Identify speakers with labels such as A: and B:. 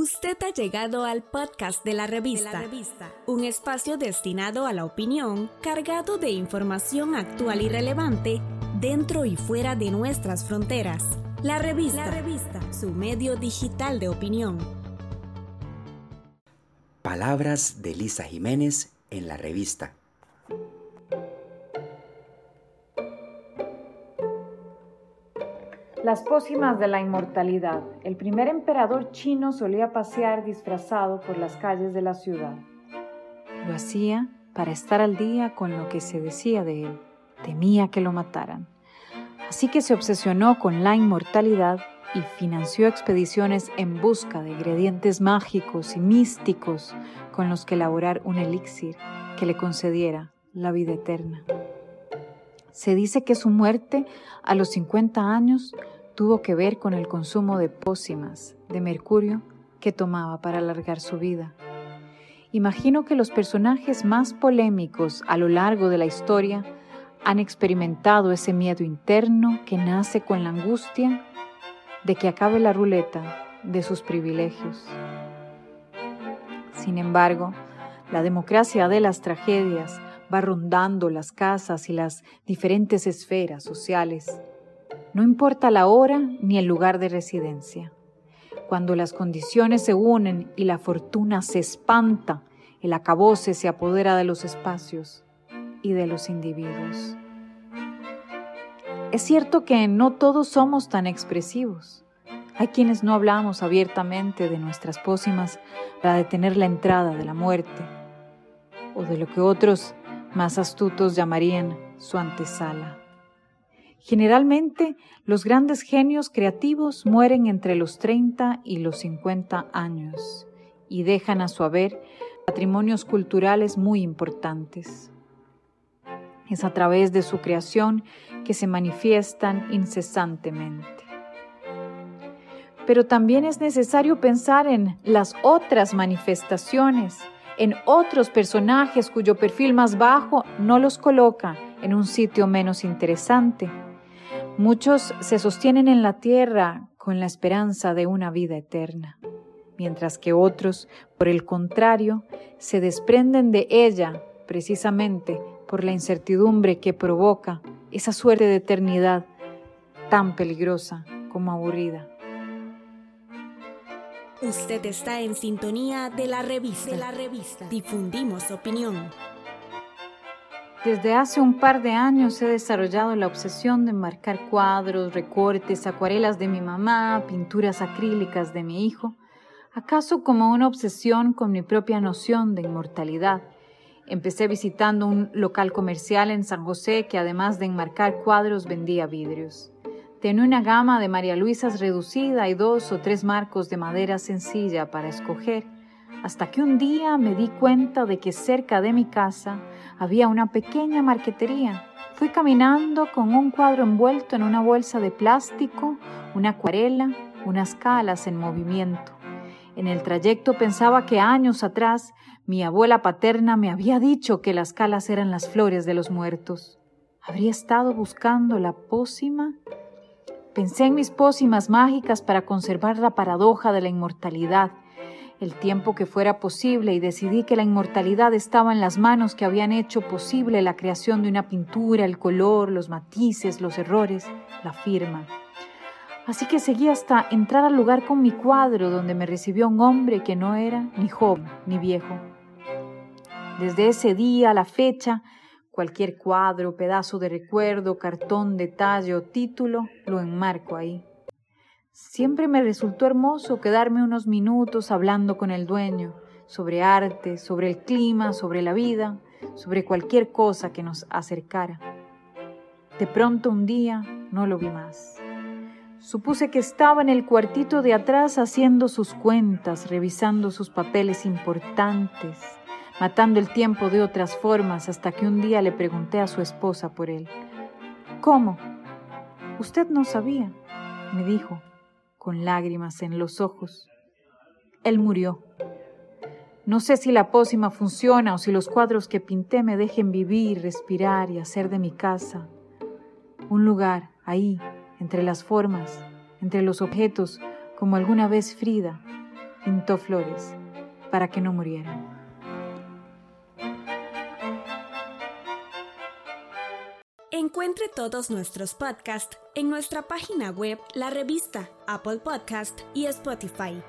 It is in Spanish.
A: Usted ha llegado al podcast de la, revista, un espacio destinado a la opinión, cargado de información actual y relevante dentro y fuera de nuestras fronteras. La revista, la revista, su medio digital de opinión.
B: Palabras de Lisa Jiménez en la revista.
C: Las pócimas de la inmortalidad. El primer emperador chino solía pasear disfrazado por las calles de la ciudad. Lo hacía para estar al día con lo que se decía de él. Temía que lo mataran. Así que se obsesionó con la inmortalidad y financió expediciones en busca de ingredientes mágicos y místicos con los que elaborar un elixir que le concediera la vida eterna. Se dice que su muerte a los 50 años tuvo que ver con el consumo de pócimas de mercurio que tomaba para alargar su vida. Imagino que los personajes más polémicos a lo largo de la historia han experimentado ese miedo interno que nace con la angustia de que acabe la ruleta de sus privilegios. Sin embargo, la democracia de las tragedias va rondando las casas y las diferentes esferas sociales no importa la hora ni el lugar de residencia. Cuando las condiciones se unen y la fortuna se espanta, el acabose se apodera de los espacios y de los individuos. Es cierto que no todos somos tan expresivos. Hay quienes no hablamos abiertamente de nuestras pócimas para detener la entrada de la muerte, o de lo que otros más astutos llamarían su antesala. Generalmente, los grandes genios creativos mueren entre los 30 y los 50 años y dejan a su haber patrimonios culturales muy importantes. Es a través de su creación que se manifiestan incesantemente. Pero también es necesario pensar en las otras manifestaciones, en otros personajes cuyo perfil más bajo no los coloca en un sitio menos interesante Muchos se sostienen en la tierra con la esperanza de una vida eterna, mientras que otros, por el contrario, se desprenden de ella precisamente por la incertidumbre que provoca esa suerte de eternidad tan peligrosa como aburrida.
A: Usted está en sintonía de la revista. De la revista. Difundimos opinión.
C: Desde hace un par de años he desarrollado la obsesión de marcar cuadros, recortes, acuarelas de mi mamá, pinturas acrílicas de mi hijo, acaso como una obsesión con mi propia noción de inmortalidad. Empecé visitando un local comercial en San José que además de enmarcar cuadros vendía vidrios. Tenía una gama de María Luisas reducida y dos o tres marcos de madera sencilla para escoger hasta que un día me di cuenta de que cerca de mi casa había una pequeña marquetería. Fui caminando con un cuadro envuelto en una bolsa de plástico, una acuarela, unas calas en movimiento. En el trayecto pensaba que años atrás mi abuela paterna me había dicho que las calas eran las flores de los muertos. ¿Habría estado buscando la pócima? Pensé en mis pócimas mágicas para conservar la paradoja de la inmortalidad el tiempo que fuera posible y decidí que la inmortalidad estaba en las manos que habían hecho posible la creación de una pintura, el color, los matices, los errores, la firma. Así que seguí hasta entrar al lugar con mi cuadro donde me recibió un hombre que no era ni joven ni viejo. Desde ese día a la fecha, cualquier cuadro, pedazo de recuerdo, cartón, detalle o título, lo enmarco ahí. Siempre me resultó hermoso quedarme unos minutos hablando con el dueño sobre arte, sobre el clima, sobre la vida, sobre cualquier cosa que nos acercara. De pronto un día no lo vi más. Supuse que estaba en el cuartito de atrás haciendo sus cuentas, revisando sus papeles importantes, matando el tiempo de otras formas hasta que un día le pregunté a su esposa por él. ¿Cómo? Usted no sabía, me dijo con lágrimas en los ojos. Él murió. No sé si la pócima funciona o si los cuadros que pinté me dejen vivir, respirar y hacer de mi casa un lugar ahí, entre las formas, entre los objetos, como alguna vez Frida, pintó flores para que no murieran.
A: Encuentre todos nuestros podcasts en nuestra página web, la revista, Apple Podcast y Spotify.